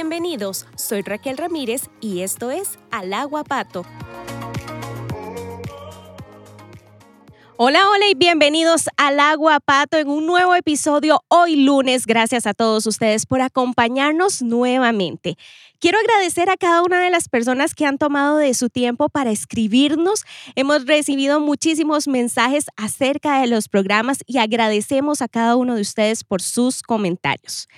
Bienvenidos, soy Raquel Ramírez y esto es Al Agua Pato. Hola, hola y bienvenidos al Agua Pato en un nuevo episodio hoy lunes. Gracias a todos ustedes por acompañarnos nuevamente. Quiero agradecer a cada una de las personas que han tomado de su tiempo para escribirnos. Hemos recibido muchísimos mensajes acerca de los programas y agradecemos a cada uno de ustedes por sus comentarios.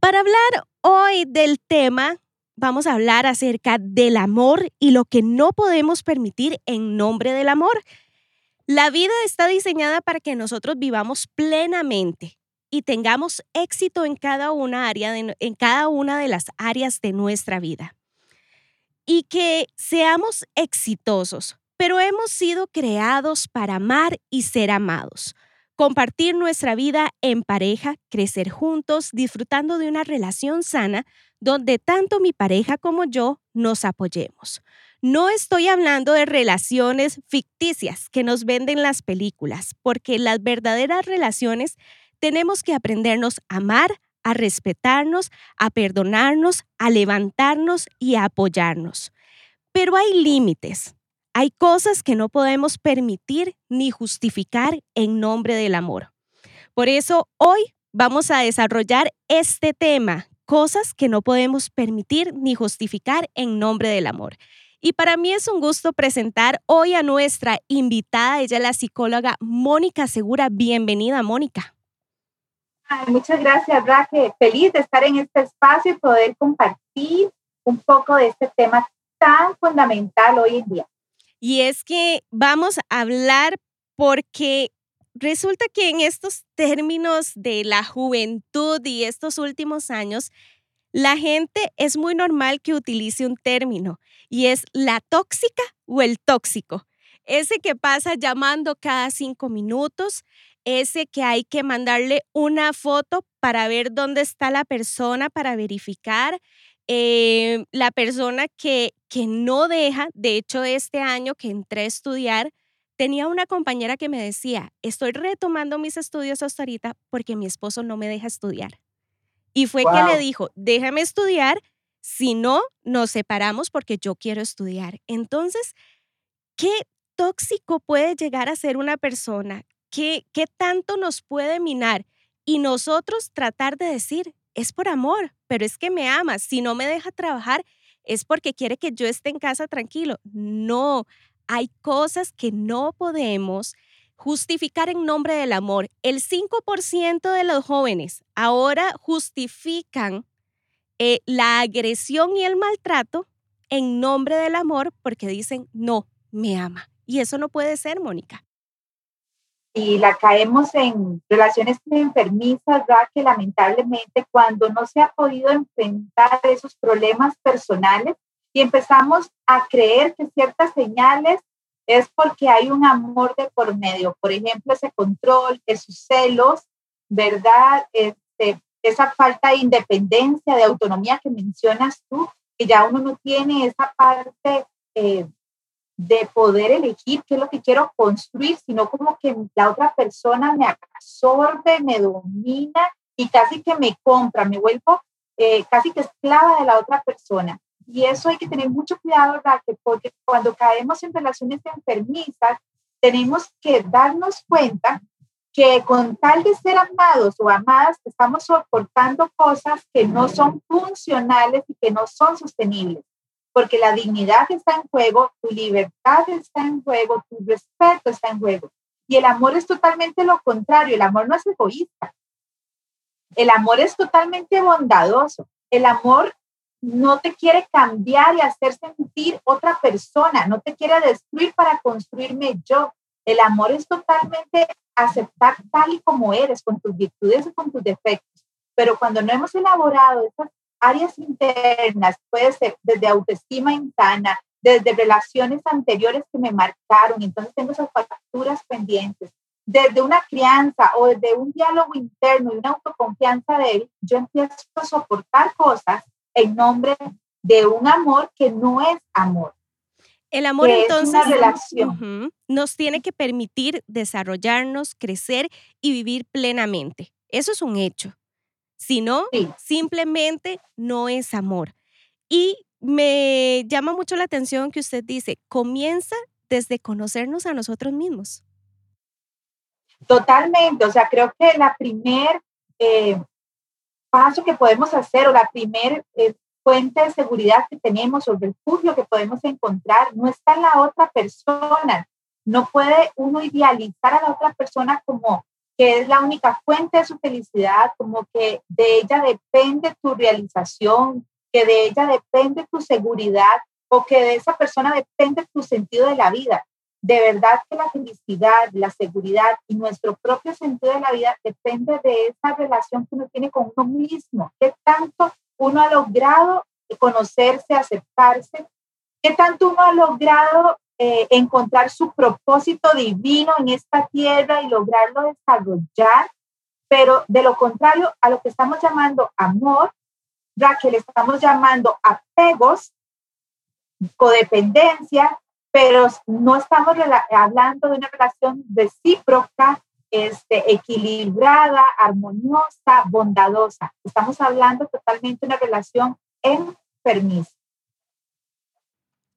Para hablar hoy del tema, vamos a hablar acerca del amor y lo que no podemos permitir en nombre del amor. La vida está diseñada para que nosotros vivamos plenamente y tengamos éxito en cada una, área en cada una de las áreas de nuestra vida. Y que seamos exitosos, pero hemos sido creados para amar y ser amados compartir nuestra vida en pareja, crecer juntos, disfrutando de una relación sana donde tanto mi pareja como yo nos apoyemos. No estoy hablando de relaciones ficticias que nos venden las películas, porque las verdaderas relaciones tenemos que aprendernos a amar, a respetarnos, a perdonarnos, a levantarnos y a apoyarnos. Pero hay límites. Hay cosas que no podemos permitir ni justificar en nombre del amor. Por eso hoy vamos a desarrollar este tema, cosas que no podemos permitir ni justificar en nombre del amor. Y para mí es un gusto presentar hoy a nuestra invitada, ella es la psicóloga Mónica Segura. Bienvenida, Mónica. muchas gracias, Raquel. Feliz de estar en este espacio y poder compartir un poco de este tema tan fundamental hoy en día. Y es que vamos a hablar porque resulta que en estos términos de la juventud y estos últimos años, la gente es muy normal que utilice un término y es la tóxica o el tóxico. Ese que pasa llamando cada cinco minutos, ese que hay que mandarle una foto para ver dónde está la persona, para verificar, eh, la persona que, que no deja, de hecho este año que entré a estudiar, tenía una compañera que me decía, estoy retomando mis estudios hasta ahorita porque mi esposo no me deja estudiar. Y fue que le dijo, déjame estudiar, si no, nos separamos porque yo quiero estudiar. Entonces, ¿qué tóxico puede llegar a ser una persona? ¿Qué, qué tanto nos puede minar? Y nosotros tratar de decir, es por amor, pero es que me ama. Si no me deja trabajar, es porque quiere que yo esté en casa tranquilo. No, hay cosas que no podemos justificar en nombre del amor. El 5% de los jóvenes ahora justifican eh, la agresión y el maltrato en nombre del amor porque dicen, no, me ama. Y eso no puede ser, Mónica y la caemos en relaciones enfermizas, ya que lamentablemente cuando no se ha podido enfrentar esos problemas personales y empezamos a creer que ciertas señales es porque hay un amor de por medio, por ejemplo, ese control, esos celos, ¿verdad? Este, esa falta de independencia, de autonomía que mencionas tú, que ya uno no tiene esa parte eh, de poder elegir qué es lo que quiero construir, sino como que la otra persona me absorbe, me domina y casi que me compra, me vuelvo eh, casi que esclava de la otra persona. Y eso hay que tener mucho cuidado, ¿verdad? Porque cuando caemos en relaciones enfermizas, tenemos que darnos cuenta que con tal de ser amados o amadas, estamos soportando cosas que no son funcionales y que no son sostenibles porque la dignidad está en juego, tu libertad está en juego, tu respeto está en juego. Y el amor es totalmente lo contrario, el amor no es egoísta. El amor es totalmente bondadoso. El amor no te quiere cambiar y hacer sentir otra persona, no te quiere destruir para construirme yo. El amor es totalmente aceptar tal y como eres, con tus virtudes y con tus defectos. Pero cuando no hemos elaborado esas áreas internas, puede ser desde autoestima insana, desde relaciones anteriores que me marcaron, entonces tengo esas facturas pendientes, desde una crianza o desde un diálogo interno y una autoconfianza de él, yo empiezo a soportar cosas en nombre de un amor que no es amor. El amor entonces relación. nos tiene que permitir desarrollarnos, crecer y vivir plenamente. Eso es un hecho. Si no, simplemente no es amor. Y me llama mucho la atención que usted dice, comienza desde conocernos a nosotros mismos. Totalmente, o sea, creo que la primer eh, paso que podemos hacer o la primer eh, fuente de seguridad que tenemos o refugio que podemos encontrar no está en la otra persona. No puede uno idealizar a la otra persona como que es la única fuente de su felicidad, como que de ella depende tu realización, que de ella depende tu seguridad o que de esa persona depende tu sentido de la vida. De verdad que la felicidad, la seguridad y nuestro propio sentido de la vida depende de esa relación que uno tiene con uno mismo. ¿Qué tanto uno ha logrado conocerse, aceptarse? ¿Qué tanto uno ha logrado eh, encontrar su propósito divino en esta tierra y lograrlo desarrollar? Pero de lo contrario, a lo que estamos llamando amor, Raquel, estamos llamando apegos, codependencia, pero no estamos hablando de una relación recíproca, este, equilibrada, armoniosa, bondadosa. Estamos hablando totalmente de una relación enfermiza.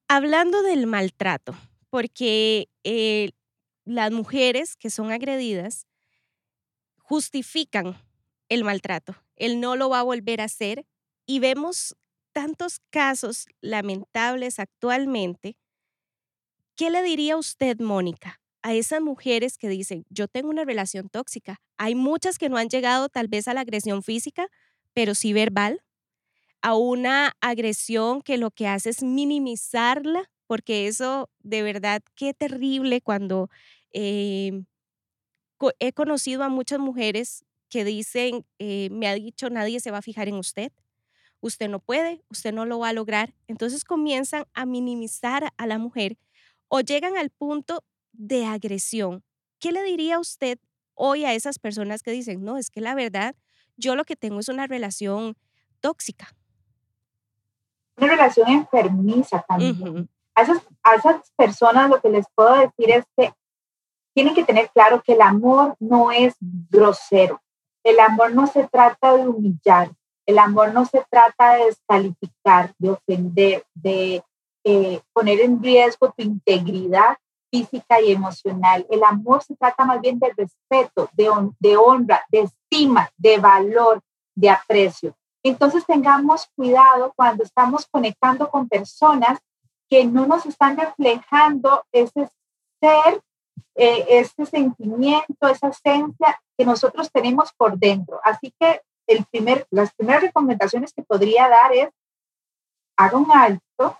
Hablando del maltrato, porque eh, las mujeres que son agredidas justifican el maltrato. Él no lo va a volver a hacer y vemos tantos casos lamentables actualmente ¿Qué le diría usted, Mónica, a esas mujeres que dicen, yo tengo una relación tóxica? Hay muchas que no han llegado tal vez a la agresión física, pero sí verbal, a una agresión que lo que hace es minimizarla, porque eso de verdad qué terrible cuando eh, he conocido a muchas mujeres que dicen, eh, me ha dicho nadie se va a fijar en usted, usted no puede, usted no lo va a lograr. Entonces comienzan a minimizar a la mujer o llegan al punto de agresión. ¿Qué le diría usted hoy a esas personas que dicen, no, es que la verdad, yo lo que tengo es una relación tóxica? Una relación enfermiza también. a, esas, a esas personas lo que les puedo decir es que tienen que tener claro que el amor no es grosero. El amor no se trata de humillar. El amor no se trata de descalificar, de ofender, de eh, poner en riesgo tu integridad física y emocional. El amor se trata más bien de respeto, de, de honra, de estima, de valor, de aprecio. Entonces tengamos cuidado cuando estamos conectando con personas que no nos están reflejando ese ser, eh, ese sentimiento, esa esencia que nosotros tenemos por dentro. Así que el primer, las primeras recomendaciones que podría dar es, haga un alto,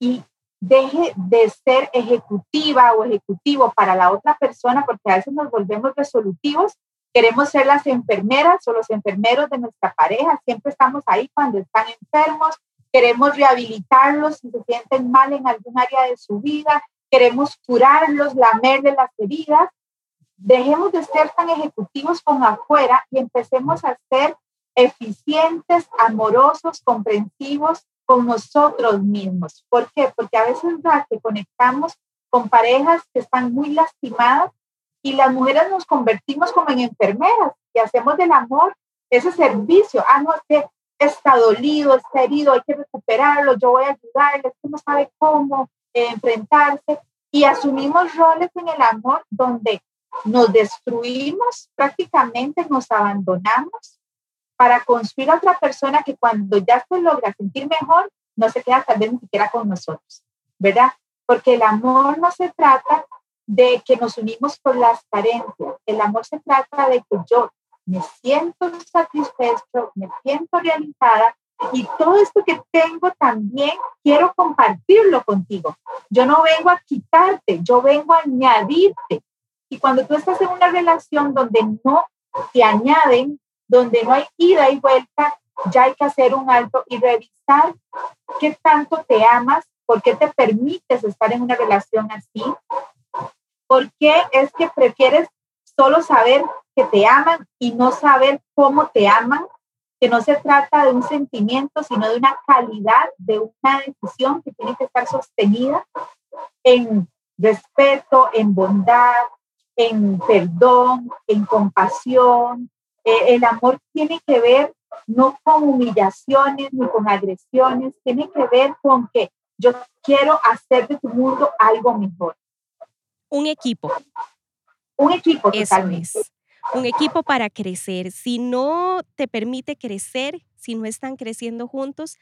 y deje de ser ejecutiva o ejecutivo para la otra persona, porque a veces nos volvemos resolutivos, queremos ser las enfermeras o los enfermeros de nuestra pareja, siempre estamos ahí cuando están enfermos, queremos rehabilitarlos si se sienten mal en algún área de su vida, queremos curarlos, lamerles las heridas. Dejemos de ser tan ejecutivos como afuera y empecemos a ser eficientes, amorosos, comprensivos con nosotros mismos. ¿Por qué? Porque a veces ya que conectamos con parejas que están muy lastimadas y las mujeres nos convertimos como en enfermeras y hacemos del amor ese servicio. Ah, no, es que está dolido, está herido, hay que recuperarlo, yo voy a ayudarle, es que no sabe cómo eh, enfrentarse. Y asumimos roles en el amor donde nos destruimos, prácticamente nos abandonamos para construir a otra persona que cuando ya se logra sentir mejor, no se queda tal vez ni siquiera con nosotros, ¿verdad? Porque el amor no se trata de que nos unimos por las carencias, el amor se trata de que yo me siento satisfecho, me siento realizada y todo esto que tengo también quiero compartirlo contigo. Yo no vengo a quitarte, yo vengo a añadirte. Y cuando tú estás en una relación donde no te añaden, donde no hay ida y vuelta, ya hay que hacer un alto y revisar qué tanto te amas, por qué te permites estar en una relación así, por qué es que prefieres solo saber que te aman y no saber cómo te aman, que no se trata de un sentimiento, sino de una calidad, de una decisión que tiene que estar sostenida en respeto, en bondad, en perdón, en compasión, eh, el amor tiene que ver no con humillaciones ni con agresiones, tiene que ver con que yo quiero hacer de tu mundo algo mejor. Un equipo. Un equipo totalmente. Un equipo para crecer. Si no te permite crecer, si no están creciendo juntos,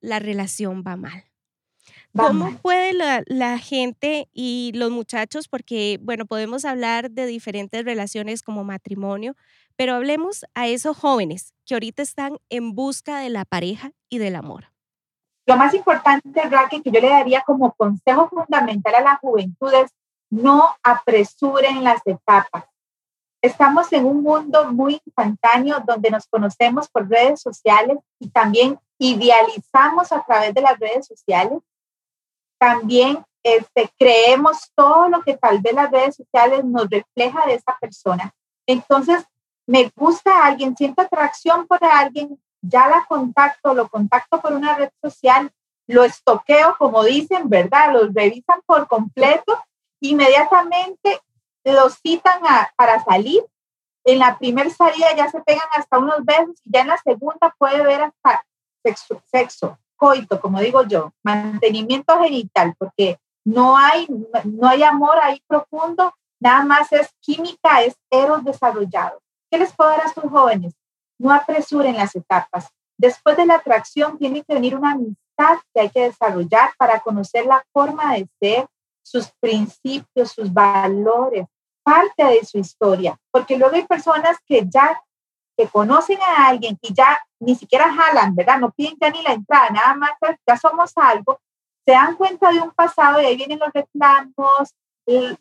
la relación va mal. ¿Cómo puede la, la, gente y los muchachos, porque, bueno, podemos hablar de diferentes relaciones como matrimonio, pero hablemos a esos jóvenes que ahorita están en busca de la pareja y del amor? Lo más importante, Raquel, que yo le daría como consejo fundamental a la juventud es no apresuren las etapas. Estamos en un mundo muy instantáneo donde nos conocemos por redes sociales y también idealizamos a través de las redes sociales. También este, creemos todo lo que tal vez las redes sociales nos refleja de esa persona. Entonces, me gusta a alguien, siento atracción por alguien, ya la contacto, lo contacto por una red social, lo estoqueo, como dicen, ¿verdad? Los revisan por completo, inmediatamente los citan para salir. En la primera salida ya se pegan hasta unos besos y ya en la segunda puede ver hasta sexo, sexo coito, como digo yo, mantenimiento genital, porque no hay, no hay amor ahí profundo, nada más es química, es eros desarrollado. ¿Qué les puedo dar a estos jóvenes? No apresuren las etapas. Después de la atracción tiene que venir una amistad que hay que desarrollar para conocer la forma de ser, sus principios, sus valores, parte de su historia. Porque luego hay personas que ya que conocen a alguien y ya ni siquiera jalan, ¿verdad? No piden ya ni la entrada, nada más ya somos algo, se dan cuenta de un pasado y ahí vienen los reclamos,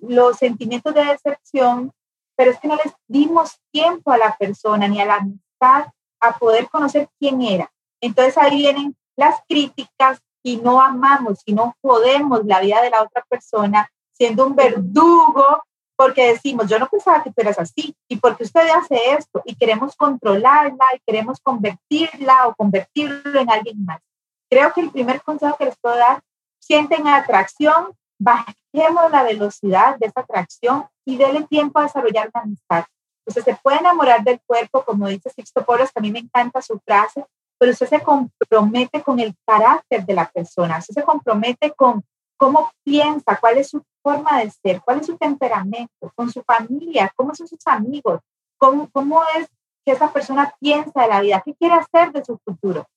los sentimientos de decepción pero es que no les dimos tiempo a la persona ni a la amistad a poder conocer quién era. Entonces ahí vienen las críticas y no amamos y no podemos la vida de la otra persona siendo un verdugo porque decimos, yo no pensaba que tú eras así y porque usted hace esto y queremos controlarla y queremos convertirla o convertirlo en alguien más. Creo que el primer consejo que les puedo dar, sienten atracción, bajemos la velocidad de esa atracción y denle tiempo a desarrollar una amistad. Usted se puede enamorar del cuerpo, como dice Sixto Poros, que a mí me encanta su frase, pero usted se compromete con el carácter de la persona, usted se compromete con cómo piensa, cuál es su forma de ser, cuál es su temperamento, con su familia, cómo son sus amigos, cómo, cómo es que esa persona piensa de la vida, qué quiere hacer de su futuro.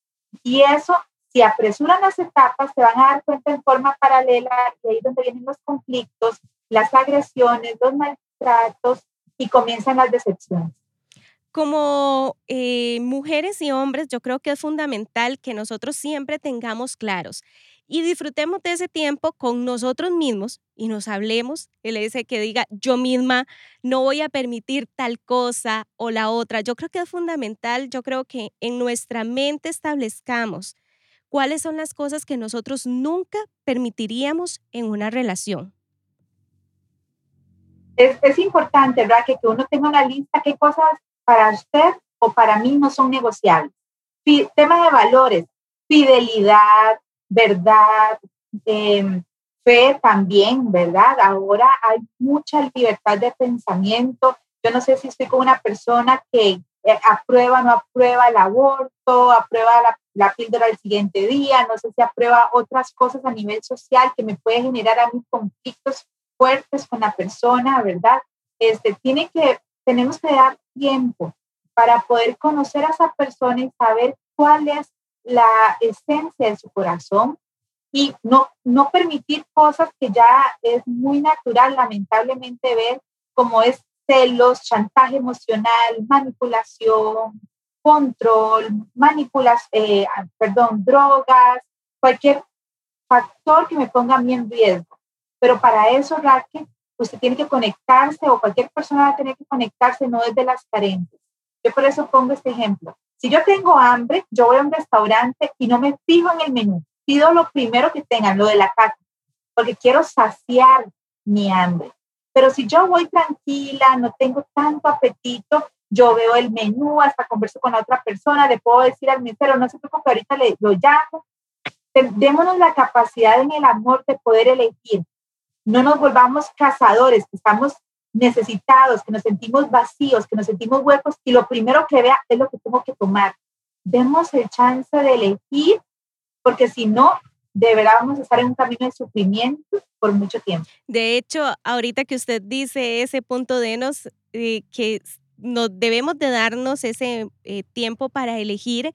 Y eso si apresuran las etapas, se van a dar cuenta en forma paralela y ahí donde vienen los conflictos, las agresiones, los maltratos y comienzan las decepciones. Como eh, mujeres y hombres, yo creo que es fundamental que nosotros siempre tengamos claros y disfrutemos de ese tiempo con nosotros mismos y nos hablemos, él dice que diga yo misma no voy a permitir tal cosa o la otra. Yo creo que es fundamental, yo creo que en nuestra mente establezcamos cuáles son las cosas que nosotros nunca permitiríamos en una relación. Es, importante, ¿verdad? Que, uno tenga una lista qué cosas para usted o para mí no son negociables. tema de valores, fidelidad, verdad, em, fe también, ¿verdad? Ahora hay mucha libertad de pensamiento. Yo no sé si estoy con una persona que eh, aprueba, no aprueba el aborto, aprueba la, la píldora del siguiente día, no sé si aprueba otras cosas a nivel social que me puede generar a mí conflictos fuertes con la persona, ¿verdad? Este, tiene que, tenemos que dar tiempo para poder conocer a esa persona y saber cuál es la esencia de su corazón y no, no permitir cosas que ya es muy natural, lamentablemente, ver como es celos, chantaje emocional, manipulación, control, manipulación, eh, perdón, drogas, cualquier factor que me ponga a mí en riesgo. Pero para eso, Raquel, usted tiene que conectarse o cualquier persona va a tener que conectarse no desde las carencias. Yo por eso pongo este ejemplo. Si yo tengo hambre, yo voy a un restaurante y no me fijo en el menú. Pido lo primero que tengan, lo de la casa, porque quiero saciar mi hambre. Pero si yo voy tranquila, no tengo tanto apetito, yo veo el menú, hasta converso con la otra persona, le puedo decir al mesero, no se preocupe, ahorita le, lo llamo. Démonos la capacidad en el amor de poder elegir. No nos volvamos cazadores, que estamos necesitados, que nos sentimos vacíos, que nos sentimos huecos y lo primero que vea es lo que tengo que tomar. demos el chance de elegir, porque si no, de estar en un camino de sufrimiento por mucho tiempo. De hecho, ahorita que usted dice ese punto de nos, eh, que nos debemos de darnos ese eh, tiempo para elegir,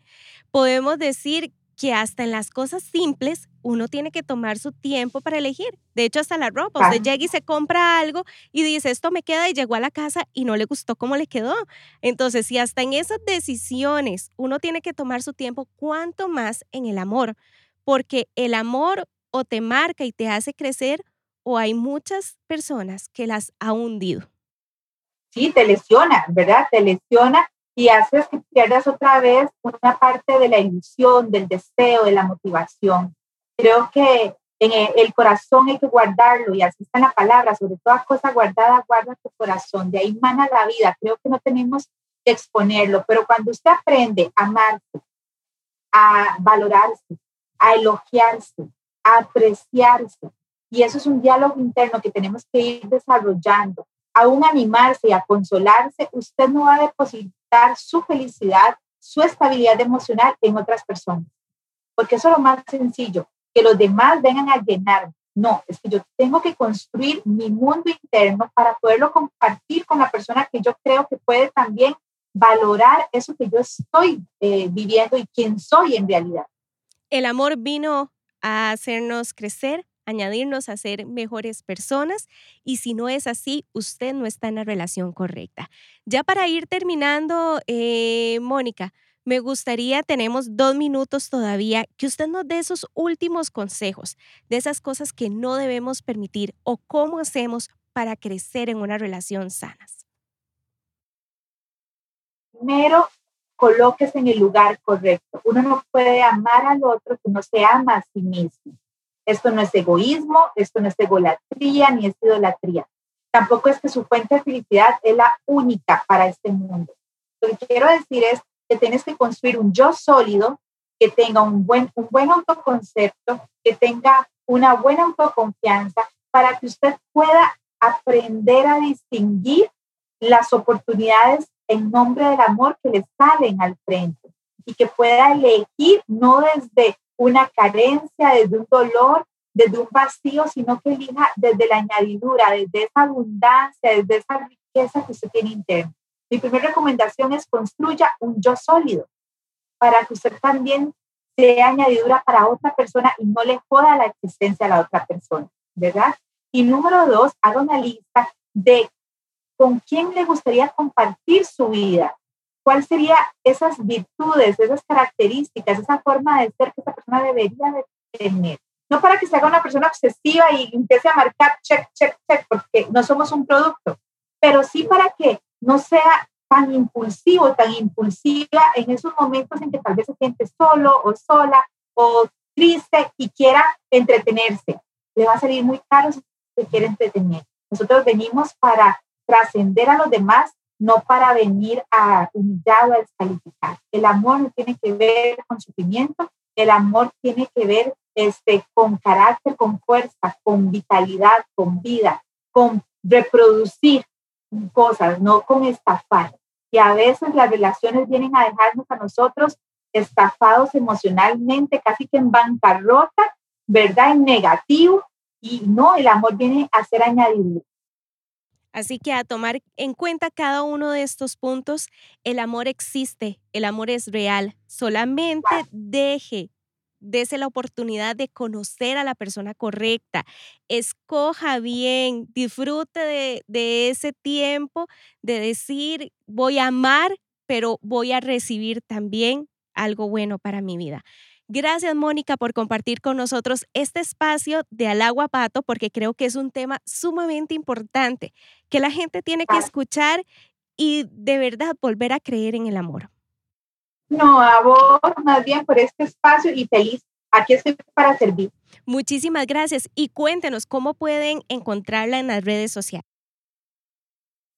podemos decir que hasta en las cosas simples uno tiene que tomar su tiempo para elegir. De hecho, hasta la ropa. Usted llega y se compra algo y dice, esto me queda y llegó a la casa y no le gustó cómo le quedó. Entonces, si hasta en esas decisiones uno tiene que tomar su tiempo, ¿cuánto más en el amor? Porque el amor o te marca y te hace crecer o hay muchas personas que las ha hundido. Sí, te lesiona, ¿verdad? Te lesiona y haces que pierdas otra vez una parte de la ilusión, del deseo, de la motivación. Creo que en el corazón hay que guardarlo y así está la palabra, sobre toda cosa guardada, guarda tu corazón, de ahí mana la vida. Creo que no tenemos que exponerlo, pero cuando usted aprende a amarse, a valorarse, a elogiarse, a apreciarse, y eso es un diálogo interno que tenemos que ir desarrollando, aún animarse y a consolarse, usted no va a depositar su felicidad, su estabilidad emocional en otras personas. Porque eso es lo más sencillo, que los demás vengan a llenar. No, es que yo tengo que construir mi mundo interno para poderlo compartir con la persona que yo creo que puede también valorar eso que yo estoy eh, viviendo y quién soy en realidad. El amor vino a hacernos crecer, añadirnos a ser mejores personas y si no es así, usted no está en la relación correcta. Ya para ir terminando, eh, Mónica, me gustaría, tenemos dos minutos todavía, que usted nos dé esos últimos consejos de esas cosas que no debemos permitir o cómo hacemos para crecer en una relación sanas. Primero, colóquese en el lugar correcto. Uno no puede amar al otro si no se ama a sí mismo. Esto no es egoísmo, esto no es egolatría ni es idolatría. Tampoco es que su fuente de felicidad es la única para este mundo. Lo que quiero decir es que tienes que construir un yo sólido que tenga un buen, un buen autoconcepto, que tenga una buena autoconfianza para que usted pueda aprender a distinguir las oportunidades en nombre del amor que le salen al frente y que pueda elegir no desde una carencia, desde un dolor, desde un vacío, sino que elija desde la añadidura, desde esa abundancia, desde esa riqueza que usted tiene interna. Mi primera recomendación es construya un yo sólido para que usted también sea añadidura para otra persona y no le joda la existencia a la otra persona, ¿verdad? Y número dos, haga una lista de con quién le gustaría compartir su vida, ¿Cuál sería esas virtudes, esas características, esa forma de ser que esa persona debería de tener? No para que se haga una persona obsesiva y empiece a marcar check, check, check, porque no somos un producto, pero sí para que no sea tan impulsivo, tan impulsiva en esos momentos en que tal vez se siente solo o sola o triste y quiera entretenerse. Le va a salir muy caro si se quiere entretener. Nosotros venimos para trascender a los demás no para venir a humillar o a descalificar. El amor no tiene que ver con sufrimiento, el amor tiene que ver este, con carácter, con fuerza, con vitalidad, con vida, con reproducir cosas, no con estafar. Y a veces las relaciones vienen a dejarnos a nosotros estafados emocionalmente, casi que en bancarrota, ¿verdad? En negativo. Y no, el amor viene a ser añadido. Así que a tomar en cuenta cada uno de estos puntos, el amor existe, el amor es real. Solamente deje, dése la oportunidad de conocer a la persona correcta. Escoja bien, disfrute de, de ese tiempo de decir, voy a amar, pero voy a recibir también algo bueno para mi vida. Gracias, Mónica, por compartir con nosotros este espacio de Al Agua Pato, porque creo que es un tema sumamente importante que la gente tiene que escuchar y de verdad volver a creer en el amor. No, a vos más bien por este espacio y feliz. Aquí estoy para servir. Muchísimas gracias y cuéntenos cómo pueden encontrarla en las redes sociales.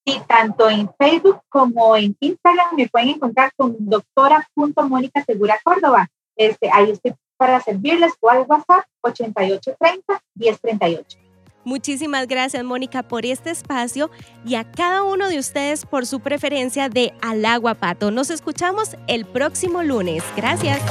Sí, tanto en Facebook como en Instagram me pueden encontrar con doctora.mónica Segura Córdoba. Este, ahí estoy para servirles o al WhatsApp 8830 1038. Muchísimas gracias, Mónica, por este espacio y a cada uno de ustedes por su preferencia de Al Agua Pato. Nos escuchamos el próximo lunes. Gracias.